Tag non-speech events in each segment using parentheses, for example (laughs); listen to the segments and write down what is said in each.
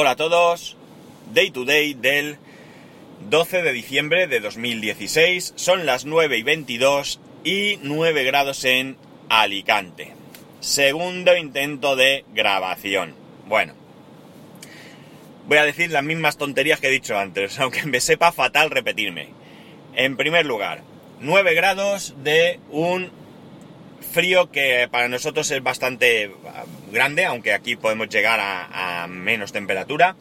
Hola a todos, Day to Day del 12 de diciembre de 2016, son las 9 y 22 y 9 grados en Alicante. Segundo intento de grabación. Bueno, voy a decir las mismas tonterías que he dicho antes, (laughs) aunque me sepa fatal repetirme. En primer lugar, 9 grados de un frío que para nosotros es bastante grande, aunque aquí podemos llegar a, menos temperatura.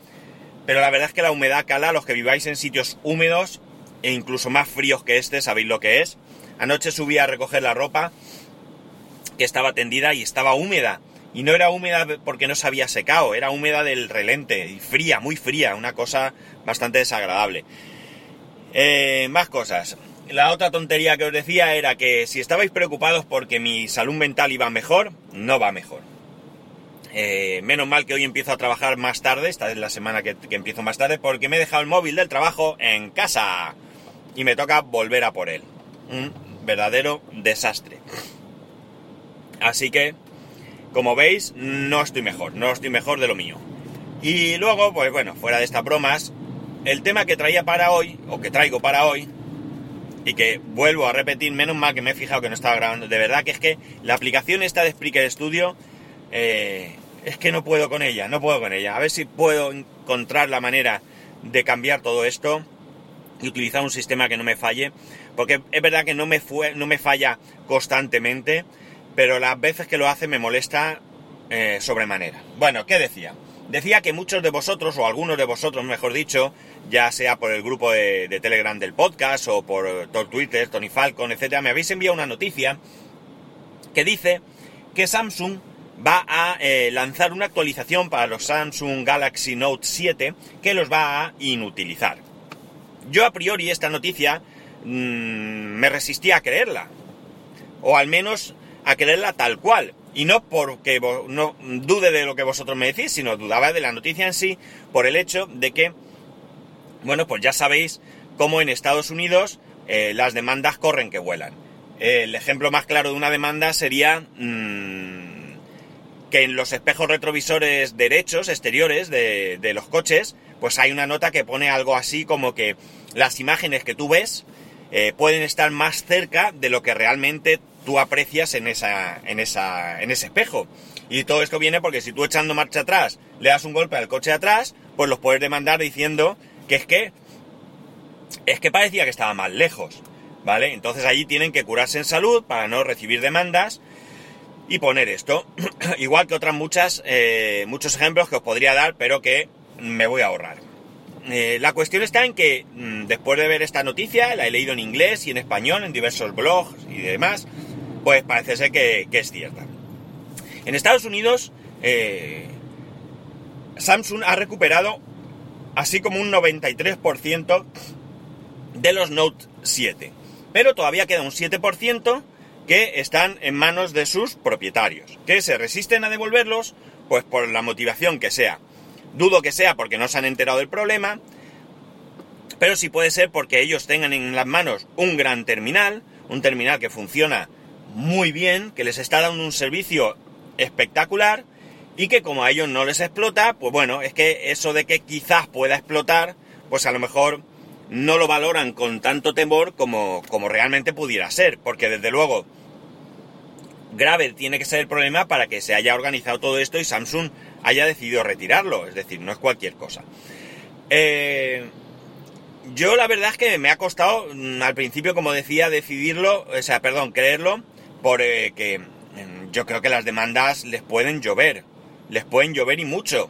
Pero la verdad es que la humedad cala, los que viváis en sitios húmedos e incluso más fríos que este, sabéis lo que es. Anoche subí a recoger la ropa que estaba tendida y estaba húmeda. Y no era húmeda porque no se había secado, era húmeda del relente, y fría, muy fría, una cosa bastante desagradable. Eh, más cosas. La otra tontería que os decía era que si estabais preocupados porque mi salud mental iba mejor, no va mejor. Eh, menos mal que hoy empiezo a trabajar más tarde, esta es la semana que, empiezo más tarde, porque me he dejado el móvil del trabajo en casa y me toca volver a por él. Un verdadero desastre. Así que, como veis, no estoy mejor, no estoy mejor de lo mío. Y luego, pues bueno, fuera de estas bromas, el tema que traía para hoy, o que traigo para hoy, y que vuelvo a repetir, menos mal que me he fijado que no estaba grabando, de verdad que es que la aplicación esta de Spreaker Studio, eh, es que no puedo con ella, no puedo con ella. A ver si puedo encontrar la manera de cambiar todo esto y utilizar un sistema que no me falle, porque es verdad que no me, fue, no me falla constantemente, pero las veces que lo hace me molesta eh, sobremanera. Bueno, ¿qué decía? Decía que muchos de vosotros, o algunos de vosotros, mejor dicho, ya sea por el grupo de, Telegram del podcast o por, Twitter, Tony Falcon, etcétera, me habéis enviado una noticia que dice que Samsung va a eh, lanzar una actualización para los Samsung Galaxy Note 7 que los va a inutilizar. Yo a priori esta noticia mm, me resistía a creerla, o al menos a creerla tal cual, y no porque no dude de lo que vosotros me decís, sino dudaba de la noticia en sí por el hecho de que, bueno, pues ya sabéis cómo en Estados Unidos eh, las demandas corren que vuelan. El ejemplo más claro de una demanda sería mm, que en los espejos retrovisores derechos, exteriores de, los coches, pues hay una nota que pone algo así como que las imágenes que tú ves eh, pueden estar más cerca de lo que realmente tú aprecias en, esa, en, esa, en ese espejo. Y todo esto viene porque si tú echando marcha atrás le das un golpe al coche de atrás, pues los puedes demandar diciendo que es que es que parecía que estaba más lejos, ¿vale? Entonces allí tienen que curarse en salud para no recibir demandas y poner esto. (clears throat) Igual que otras muchas, eh, muchos ejemplos que os podría dar, pero que me voy a ahorrar. Eh, la cuestión está en que mm, después de ver esta noticia, la he leído en inglés y en español, en diversos blogs y demás, pues parece ser que, es cierta. En Estados Unidos, eh, Samsung ha recuperado así como un 93% de los Note 7. Pero todavía queda un 7% que están en manos de sus propietarios, que se resisten a devolverlos, pues por la motivación que sea. Dudo que sea porque no se han enterado del problema, pero sí puede ser porque ellos tengan en las manos un gran terminal, un terminal que funciona muy bien, que les está dando un servicio espectacular y que como a ellos no les explota, pues bueno, es que eso de que quizás pueda explotar, pues a lo mejor no lo valoran con tanto temor como, como realmente pudiera ser, porque desde luego grave tiene que ser el problema para que se haya organizado todo esto y Samsung haya decidido retirarlo, es decir, no es cualquier cosa. Eh, yo la verdad es que me ha costado mm, al principio, como decía, decidirlo, o sea, perdón, creerlo, porque eh, mm, yo creo que las demandas les pueden llover, les pueden llover y mucho.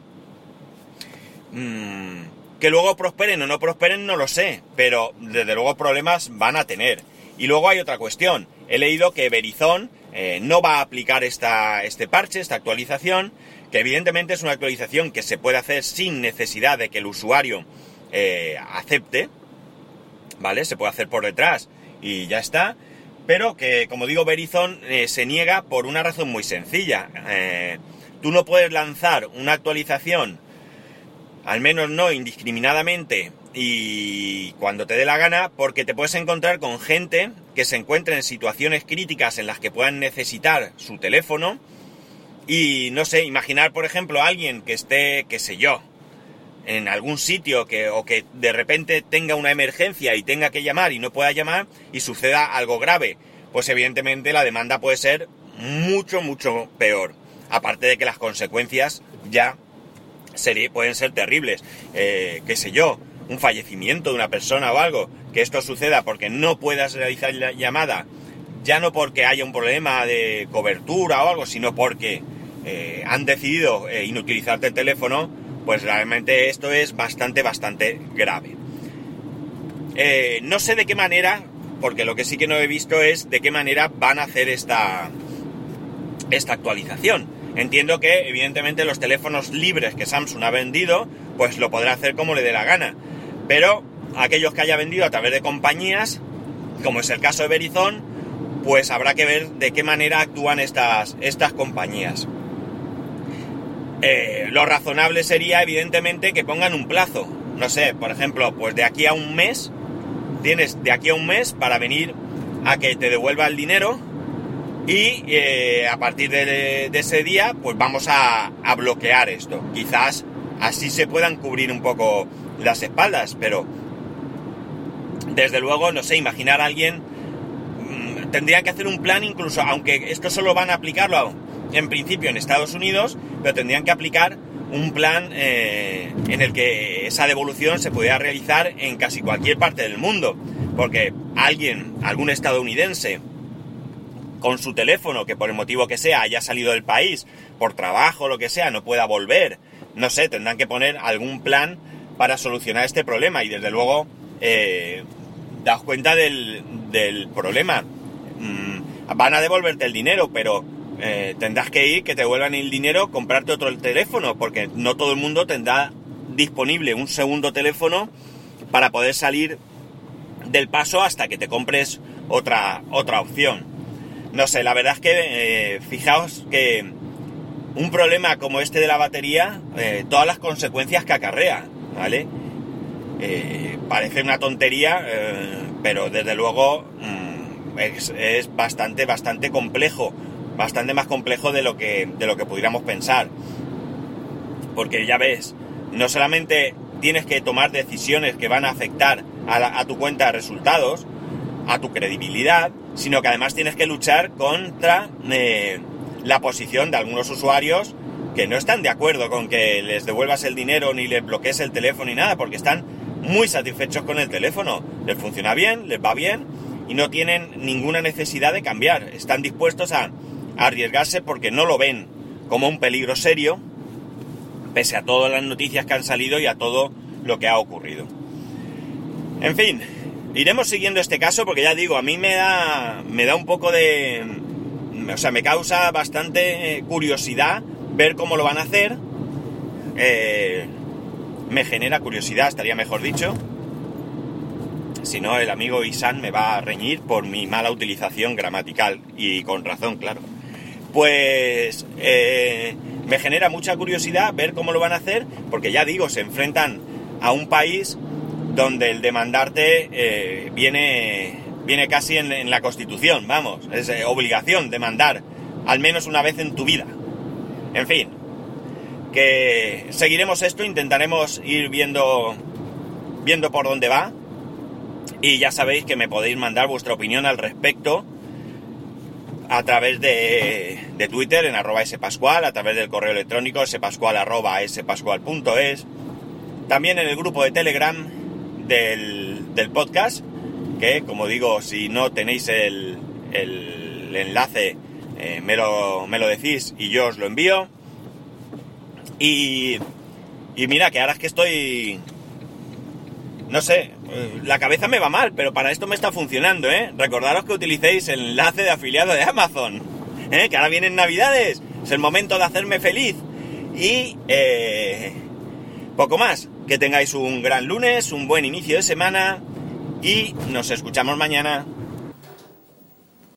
Mm, que luego prosperen o no prosperen no lo sé, pero desde luego problemas van a tener. Y luego hay otra cuestión. He leído que Verizon eh, no va a aplicar esta, este parche, esta actualización, que evidentemente es una actualización que se puede hacer sin necesidad de que el usuario eh, acepte, ¿vale? Se puede hacer por detrás y ya está pero que, como digo, Verizon eh, se niega por una razón muy sencilla. Tú no puedes lanzar una actualización, al menos no indiscriminadamente y cuando te dé la gana, porque te puedes encontrar con gente que se encuentra en situaciones críticas en las que puedan necesitar su teléfono y, no sé, imaginar, por ejemplo, a alguien que esté, qué sé yo, en algún sitio que, o que de repente tenga una emergencia y tenga que llamar y no pueda llamar y suceda algo grave, pues evidentemente la demanda puede ser mucho, mucho peor. Aparte de que las consecuencias ya pueden ser terribles. Eh, qué sé yo, un fallecimiento de una persona o algo, que esto suceda porque no puedas realizar la llamada, ya no porque haya un problema de cobertura o algo, sino porque eh, han decidido eh, inutilizarte el teléfono, pues realmente esto es bastante, bastante grave. no sé de qué manera, porque lo que sí que no he visto es de qué manera van a hacer esta, esta actualización. Entiendo que evidentemente los teléfonos libres que Samsung ha vendido, pues lo podrá hacer como le dé la gana. Pero aquellos que haya vendido a través de compañías, como es el caso de Verizon, pues habrá que ver de qué manera actúan estas, estas compañías. Eh, lo razonable sería, evidentemente, que pongan un plazo. No sé, por ejemplo, pues de aquí a un mes, tienes de aquí a un mes para venir a que te devuelva el dinero y eh, a partir de, ese día, pues vamos a, bloquear esto. Quizás así se puedan cubrir un poco las espaldas, pero desde luego, no sé, imaginar a alguien, mm, tendrían que hacer un plan incluso, aunque esto solo van a aplicarlo en principio en Estados Unidos, pero tendrían que aplicar un plan eh, en el que esa devolución se pudiera realizar en casi cualquier parte del mundo, porque alguien, algún estadounidense, con su teléfono, que por el motivo que sea haya salido del país, por trabajo, lo que sea, no pueda volver, no sé, tendrán que poner algún plan para solucionar este problema y desde luego eh, daos cuenta del, del problema. Mm, van a devolverte el dinero, pero eh, tendrás que ir, que te devuelvan el dinero, comprarte otro teléfono, porque no todo el mundo tendrá disponible un segundo teléfono para poder salir del paso hasta que te compres otra, otra opción. No sé, la verdad es que eh, fijaos que un problema como este de la batería, todas las consecuencias que acarrea, ¿vale? Eh, parece una tontería, pero desde luego mm, es, bastante, bastante complejo, bastante más complejo de lo que, de lo que pudiéramos pensar. Porque ya ves, no solamente tienes que tomar decisiones que van a afectar a, a tu cuenta de resultados, a tu credibilidad, sino que además tienes que luchar contra eh, la posición de algunos usuarios que no están de acuerdo con que les devuelvas el dinero ni les bloquees el teléfono ni nada, porque están muy satisfechos con el teléfono. Les funciona bien, les va bien y no tienen ninguna necesidad de cambiar. Están dispuestos a, arriesgarse porque no lo ven como un peligro serio, pese a todas las noticias que han salido y a todo lo que ha ocurrido. En fin, iremos siguiendo este caso porque ya digo, a mí me da, me da un poco de... O sea, me causa bastante curiosidad ver cómo lo van a hacer. Eh, me genera curiosidad, estaría mejor dicho. Si no, el amigo Isan me va a reñir por mi mala utilización gramatical. Y con razón, claro. Pues eh, me genera mucha curiosidad ver cómo lo van a hacer, porque ya digo, se enfrentan a un país donde el demandarte eh, viene, viene casi en, la Constitución, vamos, es obligación demandar al menos una vez en tu vida. En fin, que seguiremos esto, intentaremos ir viendo, viendo por dónde va. Y ya sabéis que me podéis mandar vuestra opinión al respecto a través de, Twitter en arroba spascual, a través del correo electrónico spascual arroba spascual.es, también en el grupo de Telegram del, podcast, que como digo, si no tenéis el enlace, eh, me, lo, me lo decís y yo os lo envío. Y, y mira, que ahora es que estoy... No sé, la cabeza me va mal, pero para esto me está funcionando, ¿eh? Recordaros que utilicéis el enlace de afiliado de Amazon, ¿eh? Que ahora vienen navidades, es el momento de hacerme feliz. Y... Eh, poco más. Que tengáis un gran lunes, un buen inicio de semana y nos escuchamos mañana.